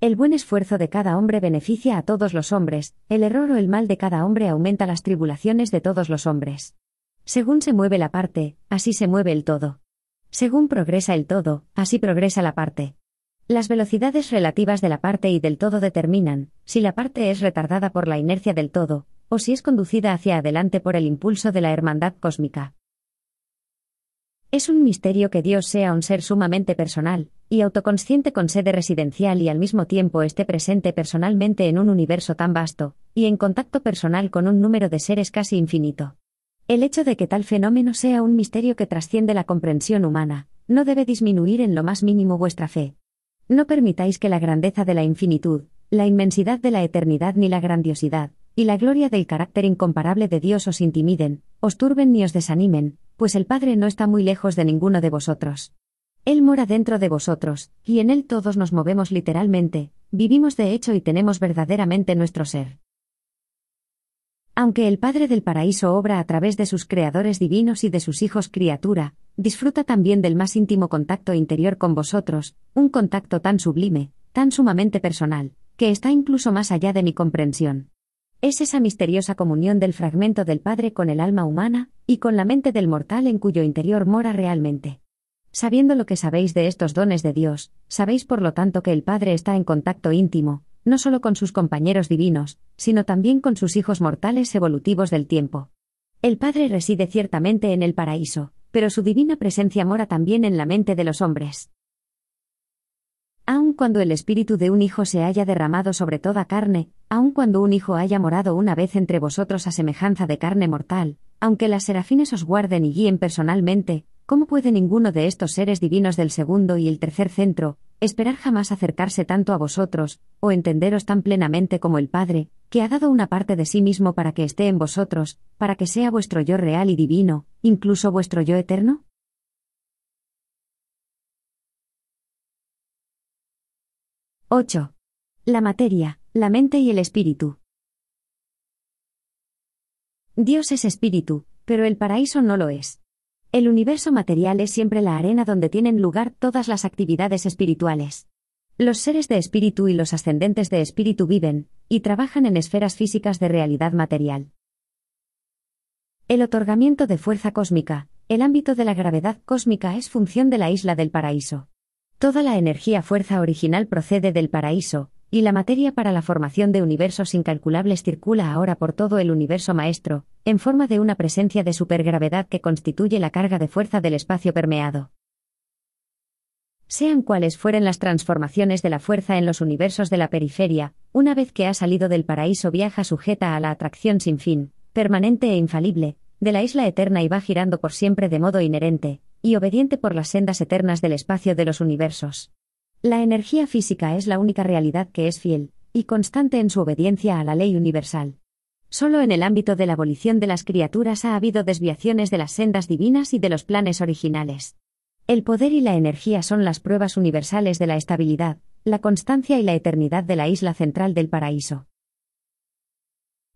El buen esfuerzo de cada hombre beneficia a todos los hombres, el error o el mal de cada hombre aumenta las tribulaciones de todos los hombres. Según se mueve la parte, así se mueve el todo. Según progresa el todo, así progresa la parte. Las velocidades relativas de la parte y del todo determinan si la parte es retardada por la inercia del todo, o si es conducida hacia adelante por el impulso de la hermandad cósmica. Es un misterio que Dios sea un ser sumamente personal, y autoconsciente con sede residencial y al mismo tiempo esté presente personalmente en un universo tan vasto, y en contacto personal con un número de seres casi infinito. El hecho de que tal fenómeno sea un misterio que trasciende la comprensión humana, no debe disminuir en lo más mínimo vuestra fe. No permitáis que la grandeza de la infinitud, la inmensidad de la eternidad ni la grandiosidad, y la gloria del carácter incomparable de Dios os intimiden, os turben ni os desanimen, pues el Padre no está muy lejos de ninguno de vosotros. Él mora dentro de vosotros, y en Él todos nos movemos literalmente, vivimos de hecho y tenemos verdaderamente nuestro ser. Aunque el Padre del Paraíso obra a través de sus creadores divinos y de sus hijos criatura, disfruta también del más íntimo contacto interior con vosotros, un contacto tan sublime, tan sumamente personal, que está incluso más allá de mi comprensión. Es esa misteriosa comunión del fragmento del Padre con el alma humana, y con la mente del mortal en cuyo interior mora realmente. Sabiendo lo que sabéis de estos dones de Dios, sabéis por lo tanto que el Padre está en contacto íntimo, no solo con sus compañeros divinos, sino también con sus hijos mortales evolutivos del tiempo. El Padre reside ciertamente en el paraíso, pero su divina presencia mora también en la mente de los hombres. Aun cuando el espíritu de un hijo se haya derramado sobre toda carne, aun cuando un hijo haya morado una vez entre vosotros a semejanza de carne mortal, aunque las serafines os guarden y guíen personalmente, ¿Cómo puede ninguno de estos seres divinos del segundo y el tercer centro, esperar jamás acercarse tanto a vosotros, o entenderos tan plenamente como el Padre, que ha dado una parte de sí mismo para que esté en vosotros, para que sea vuestro yo real y divino, incluso vuestro yo eterno? ¡8! La materia, la mente y el espíritu. Dios es espíritu, pero el paraíso no lo es. El universo material es siempre la arena donde tienen lugar todas las actividades espirituales. Los seres de espíritu y los ascendentes de espíritu viven y trabajan en esferas físicas de realidad material. El otorgamiento de fuerza cósmica, el ámbito de la gravedad cósmica es función de la isla del paraíso. Toda la energía fuerza original procede del paraíso, y la materia para la formación de universos incalculables circula ahora por todo el universo maestro, en forma de una presencia de supergravedad que constituye la carga de fuerza del espacio permeado. Sean cuales fueren las transformaciones de la fuerza en los universos de la periferia, una vez que ha salido del paraíso viaja sujeta a la atracción sin fin, permanente e infalible, de la isla eterna y va girando por siempre de modo inherente, y obediente por las sendas eternas del espacio de los universos. La energía física es la única realidad que es fiel y constante en su obediencia a la ley universal. Solo en el ámbito de la abolición de las criaturas ha habido desviaciones de las sendas divinas y de los planes originales. El poder y la energía son las pruebas universales de la estabilidad, la constancia y la eternidad de la isla central del paraíso.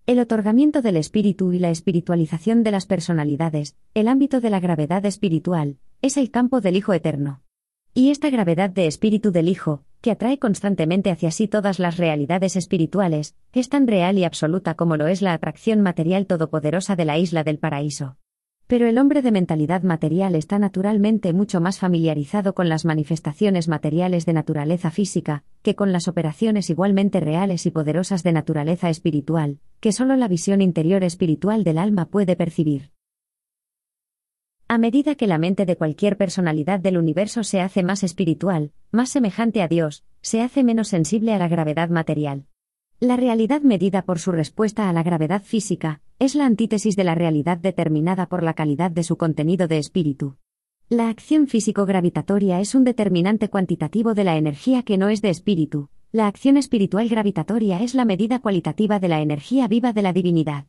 El otorgamiento del espíritu y la espiritualización de las personalidades, el ámbito de la gravedad espiritual, es el campo del Hijo Eterno. Y esta gravedad de espíritu del Hijo, que atrae constantemente hacia sí todas las realidades espirituales, es tan real y absoluta como lo es la atracción material todopoderosa de la isla del paraíso. Pero el hombre de mentalidad material está naturalmente mucho más familiarizado con las manifestaciones materiales de naturaleza física, que con las operaciones igualmente reales y poderosas de naturaleza espiritual, que solo la visión interior espiritual del alma puede percibir. A medida que la mente de cualquier personalidad del universo se hace más espiritual, más semejante a Dios, se hace menos sensible a la gravedad material. La realidad medida por su respuesta a la gravedad física, es la antítesis de la realidad determinada por la calidad de su contenido de espíritu. La acción físico-gravitatoria es un determinante cuantitativo de la energía que no es de espíritu, la acción espiritual gravitatoria es la medida cualitativa de la energía viva de la divinidad.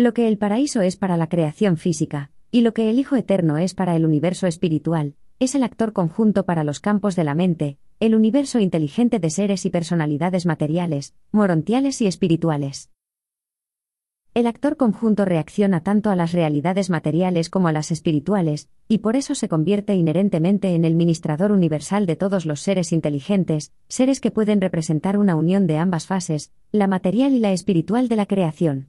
Lo que el paraíso es para la creación física, y lo que el Hijo Eterno es para el universo espiritual, es el actor conjunto para los campos de la mente, el universo inteligente de seres y personalidades materiales, morontiales y espirituales. El actor conjunto reacciona tanto a las realidades materiales como a las espirituales, y por eso se convierte inherentemente en el ministrador universal de todos los seres inteligentes, seres que pueden representar una unión de ambas fases, la material y la espiritual de la creación.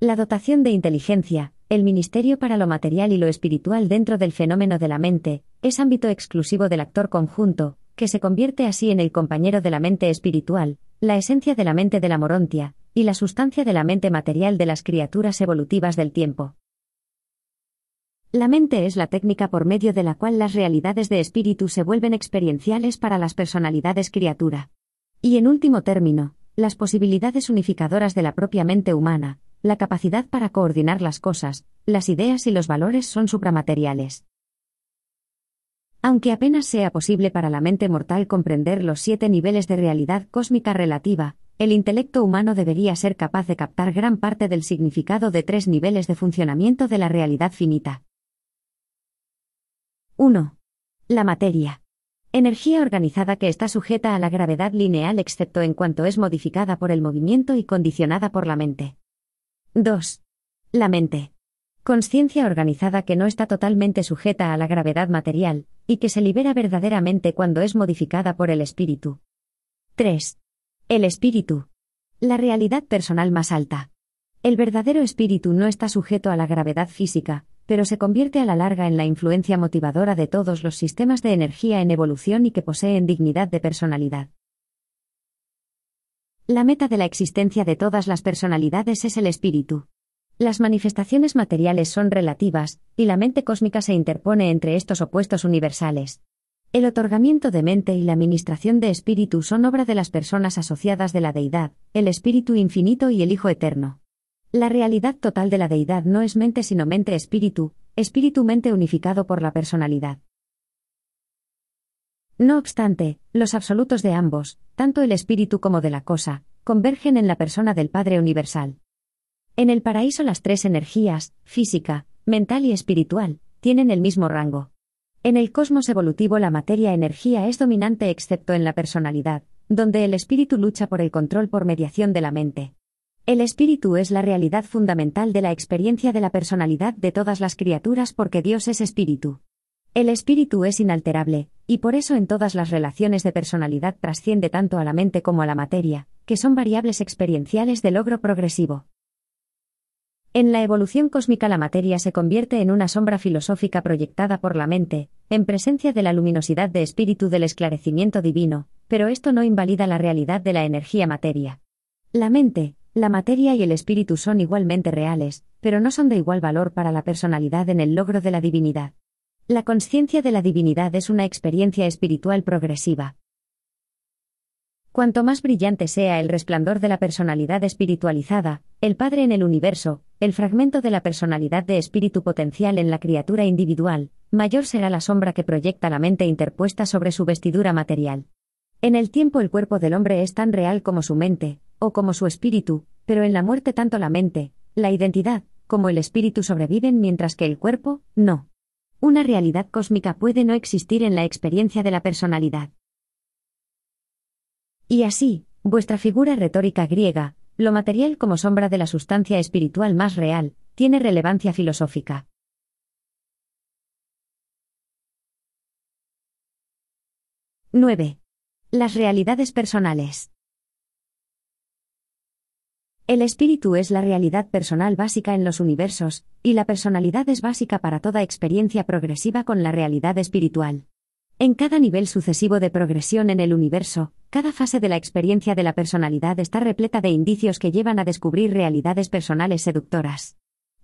La dotación de inteligencia, el ministerio para lo material y lo espiritual dentro del fenómeno de la mente, es ámbito exclusivo del actor conjunto, que se convierte así en el compañero de la mente espiritual, la esencia de la mente de la morontia, y la sustancia de la mente material de las criaturas evolutivas del tiempo. La mente es la técnica por medio de la cual las realidades de espíritu se vuelven experienciales para las personalidades criatura. Y en último término, las posibilidades unificadoras de la propia mente humana, la capacidad para coordinar las cosas, las ideas y los valores son supramateriales. Aunque apenas sea posible para la mente mortal comprender los siete niveles de realidad cósmica relativa, el intelecto humano debería ser capaz de captar gran parte del significado de tres niveles de funcionamiento de la realidad finita. 1. La materia. Energía organizada que está sujeta a la gravedad lineal excepto en cuanto es modificada por el movimiento y condicionada por la mente. 2. La mente. Conciencia organizada que no está totalmente sujeta a la gravedad material, y que se libera verdaderamente cuando es modificada por el espíritu. 3. El espíritu. La realidad personal más alta. El verdadero espíritu no está sujeto a la gravedad física, pero se convierte a la larga en la influencia motivadora de todos los sistemas de energía en evolución y que poseen dignidad de personalidad. La meta de la existencia de todas las personalidades es el espíritu. Las manifestaciones materiales son relativas, y la mente cósmica se interpone entre estos opuestos universales. El otorgamiento de mente y la administración de espíritu son obra de las personas asociadas de la deidad, el espíritu infinito y el Hijo eterno. La realidad total de la deidad no es mente sino mente-espíritu, espíritu-mente unificado por la personalidad. No obstante, los absolutos de ambos, tanto el espíritu como de la cosa, convergen en la persona del Padre Universal. En el paraíso las tres energías, física, mental y espiritual, tienen el mismo rango. En el cosmos evolutivo la materia-energía es dominante excepto en la personalidad, donde el espíritu lucha por el control por mediación de la mente. El espíritu es la realidad fundamental de la experiencia de la personalidad de todas las criaturas porque Dios es espíritu. El espíritu es inalterable, y por eso en todas las relaciones de personalidad trasciende tanto a la mente como a la materia, que son variables experienciales de logro progresivo. En la evolución cósmica la materia se convierte en una sombra filosófica proyectada por la mente, en presencia de la luminosidad de espíritu del esclarecimiento divino, pero esto no invalida la realidad de la energía materia. La mente, la materia y el espíritu son igualmente reales, pero no son de igual valor para la personalidad en el logro de la divinidad. La conciencia de la divinidad es una experiencia espiritual progresiva. Cuanto más brillante sea el resplandor de la personalidad espiritualizada, el Padre en el universo, el fragmento de la personalidad de espíritu potencial en la criatura individual, mayor será la sombra que proyecta la mente interpuesta sobre su vestidura material. En el tiempo el cuerpo del hombre es tan real como su mente, o como su espíritu, pero en la muerte tanto la mente, la identidad, como el espíritu sobreviven mientras que el cuerpo, no. Una realidad cósmica puede no existir en la experiencia de la personalidad. Y así, vuestra figura retórica griega, lo material como sombra de la sustancia espiritual más real, tiene relevancia filosófica. ¡9! Las realidades personales. El espíritu es la realidad personal básica en los universos, y la personalidad es básica para toda experiencia progresiva con la realidad espiritual. En cada nivel sucesivo de progresión en el universo, cada fase de la experiencia de la personalidad está repleta de indicios que llevan a descubrir realidades personales seductoras.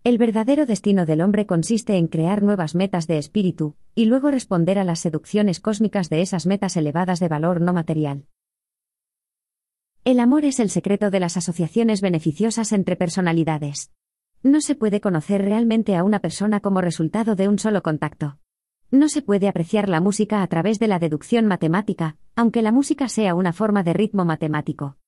El verdadero destino del hombre consiste en crear nuevas metas de espíritu, y luego responder a las seducciones cósmicas de esas metas elevadas de valor no material. El amor es el secreto de las asociaciones beneficiosas entre personalidades. No se puede conocer realmente a una persona como resultado de un solo contacto. No se puede apreciar la música a través de la deducción matemática, aunque la música sea una forma de ritmo matemático.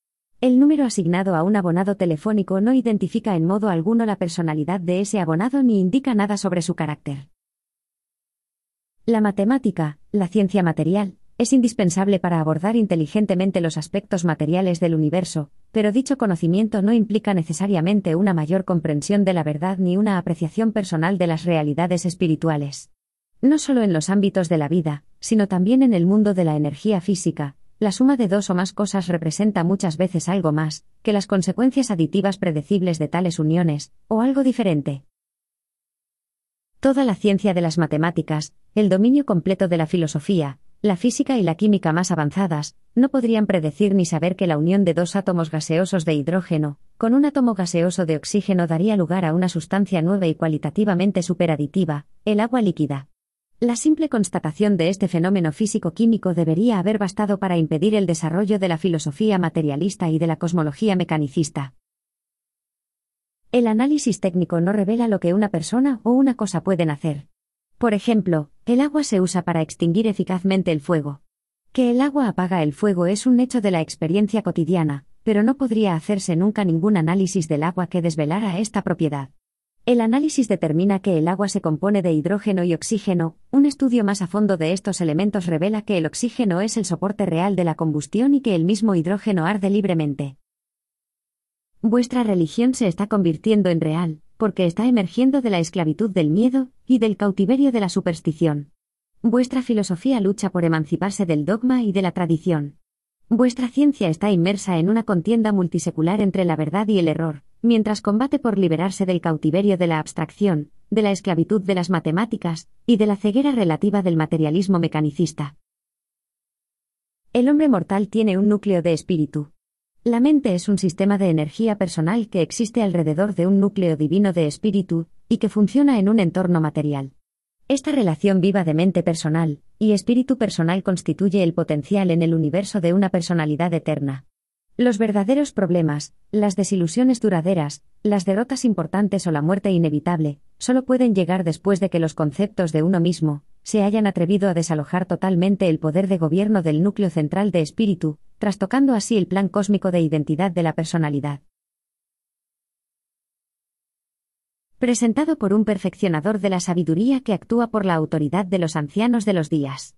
El número asignado a un abonado telefónico no identifica en modo alguno la personalidad de ese abonado ni indica nada sobre su carácter. La matemática, la ciencia material, es indispensable para abordar inteligentemente los aspectos materiales del universo, pero dicho conocimiento no implica necesariamente una mayor comprensión de la verdad ni una apreciación personal de las realidades espirituales. No solo en los ámbitos de la vida, sino también en el mundo de la energía física, la suma de dos o más cosas representa muchas veces algo más, que las consecuencias aditivas predecibles de tales uniones, o algo diferente. Toda la ciencia de las matemáticas, el dominio completo de la filosofía, la física y la química más avanzadas, no podrían predecir ni saber que la unión de dos átomos gaseosos de hidrógeno, con un átomo gaseoso de oxígeno daría lugar a una sustancia nueva y cualitativamente superaditiva, el agua líquida. La simple constatación de este fenómeno físico-químico debería haber bastado para impedir el desarrollo de la filosofía materialista y de la cosmología mecanicista. El análisis técnico no revela lo que una persona o una cosa pueden hacer. Por ejemplo, el agua se usa para extinguir eficazmente el fuego. Que el agua apaga el fuego es un hecho de la experiencia cotidiana, pero no podría hacerse nunca ningún análisis del agua que desvelara esta propiedad. El análisis determina que el agua se compone de hidrógeno y oxígeno, un estudio más a fondo de estos elementos revela que el oxígeno es el soporte real de la combustión y que el mismo hidrógeno arde libremente. Vuestra religión se está convirtiendo en real, porque está emergiendo de la esclavitud del miedo y del cautiverio de la superstición. Vuestra filosofía lucha por emanciparse del dogma y de la tradición. Vuestra ciencia está inmersa en una contienda multisecular entre la verdad y el error, mientras combate por liberarse del cautiverio de la abstracción, de la esclavitud de las matemáticas, y de la ceguera relativa del materialismo mecanicista. El hombre mortal tiene un núcleo de espíritu. La mente es un sistema de energía personal que existe alrededor de un núcleo divino de espíritu, y que funciona en un entorno material. Esta relación viva de mente personal y espíritu personal constituye el potencial en el universo de una personalidad eterna. Los verdaderos problemas, las desilusiones duraderas, las derrotas importantes o la muerte inevitable, solo pueden llegar después de que los conceptos de uno mismo se hayan atrevido a desalojar totalmente el poder de gobierno del núcleo central de espíritu, trastocando así el plan cósmico de identidad de la personalidad. Presentado por un perfeccionador de la sabiduría que actúa por la autoridad de los ancianos de los días.